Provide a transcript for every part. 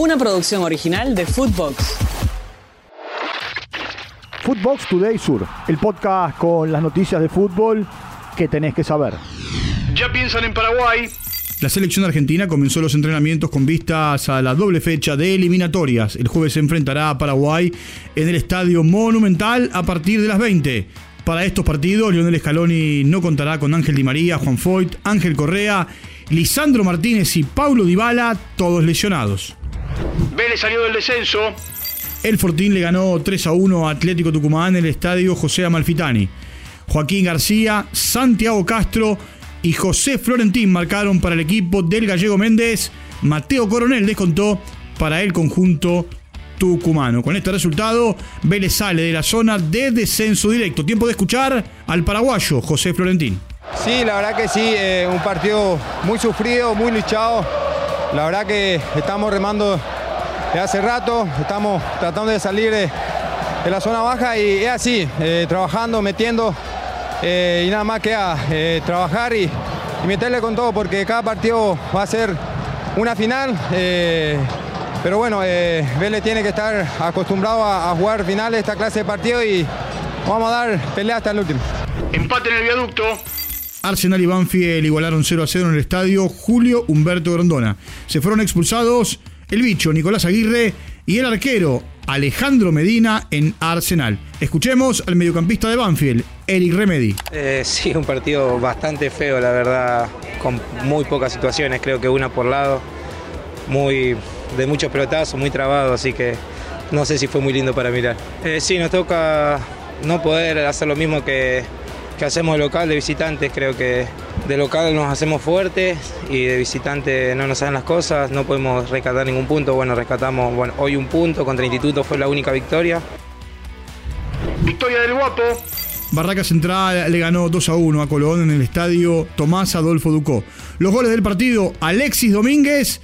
Una producción original de Footbox. Footbox Today Sur, el podcast con las noticias de fútbol que tenés que saber. Ya piensan en Paraguay. La selección argentina comenzó los entrenamientos con vistas a la doble fecha de eliminatorias. El jueves se enfrentará a Paraguay en el Estadio Monumental a partir de las 20. Para estos partidos, Lionel Scaloni no contará con Ángel Di María, Juan Foyt, Ángel Correa, Lisandro Martínez y Paulo Dybala, todos lesionados. Vélez salió del descenso. El Fortín le ganó 3 a 1 a Atlético Tucumán en el estadio José Amalfitani. Joaquín García, Santiago Castro y José Florentín marcaron para el equipo del Gallego Méndez. Mateo Coronel descontó para el conjunto tucumano. Con este resultado, Vélez sale de la zona de descenso directo. Tiempo de escuchar al paraguayo José Florentín. Sí, la verdad que sí, eh, un partido muy sufrido, muy luchado. La verdad que estamos remando de hace rato, estamos tratando de salir de, la zona baja y es así, eh, trabajando, metiendo eh, y nada más queda trabajar y, meterle con todo porque cada partido va a ser una final. pero bueno, Vélez tiene que estar acostumbrado a, a jugar finales esta clase de partido y vamos a dar pelea hasta el último. Empate en el viaducto. Arsenal y Banfield igualaron 0 a 0 en el estadio Julio Humberto Grondona. Se fueron expulsados el bicho Nicolás Aguirre y el arquero Alejandro Medina en Arsenal. Escuchemos al mediocampista de Banfield, Eric Remedy. Eh, sí, un partido bastante feo, la verdad, con muy pocas situaciones, creo que una por lado, muy de muchos pelotazos, muy trabado, así que no sé si fue muy lindo para mirar. Eh, sí, nos toca no poder hacer lo mismo que, que hacemos local, de visitantes, creo que de local nos hacemos fuertes y de visitante no nos salen las cosas, no podemos rescatar ningún punto, bueno, rescatamos bueno, hoy un punto, contra Instituto fue la única victoria. Victoria del Guapo. Barraca Central le ganó 2 a 1 a Colón en el estadio Tomás Adolfo Ducó. Los goles del partido, Alexis Domínguez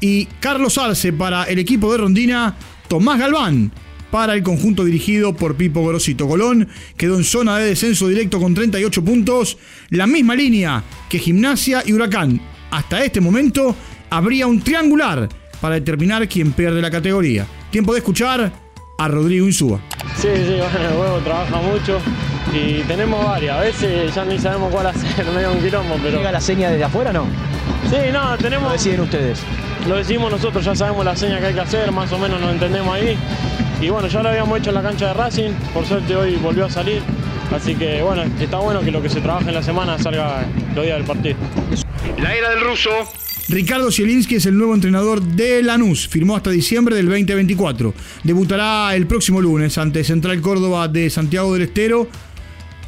y Carlos Arce para el equipo de Rondina, Tomás Galván para el conjunto dirigido por Pipo Gorosito. Colón quedó en zona de descenso directo con 38 puntos, la misma línea que Gimnasia y Huracán. Hasta este momento habría un triangular para determinar quién pierde la categoría. Tiempo de escuchar a Rodrigo Insúa. Sí, sí, bueno, el huevo trabaja mucho y tenemos varias. A veces ya ni sabemos cuál hacer, medio un quilombo, pero... ¿Llega la seña desde afuera no? Sí, no, tenemos... Lo deciden ustedes. Lo decimos nosotros, ya sabemos la seña que hay que hacer, más o menos nos entendemos ahí. Y bueno, ya lo habíamos hecho en la cancha de Racing, por suerte hoy volvió a salir. Así que bueno, está bueno que lo que se trabaja en la semana salga los días del partido. La era del ruso. Ricardo Zielinski es el nuevo entrenador de Lanús. Firmó hasta diciembre del 2024. Debutará el próximo lunes ante Central Córdoba de Santiago del Estero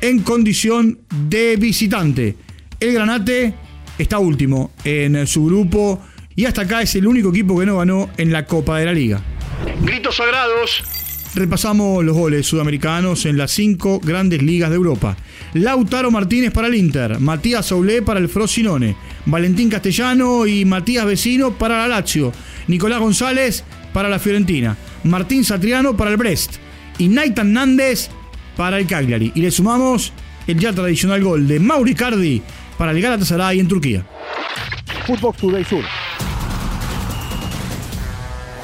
en condición de visitante. El Granate está último en su grupo y hasta acá es el único equipo que no ganó en la Copa de la Liga. Gritos sagrados. Repasamos los goles sudamericanos en las cinco grandes ligas de Europa. Lautaro Martínez para el Inter, Matías Saulé para el Frosinone, Valentín Castellano y Matías Vecino para la Lazio, Nicolás González para la Fiorentina, Martín Satriano para el Brest y Naitan Nández para el Cagliari. Y le sumamos el ya tradicional gol de Mauri Cardi para el Galatasaray en Turquía. Footbox Today Sur.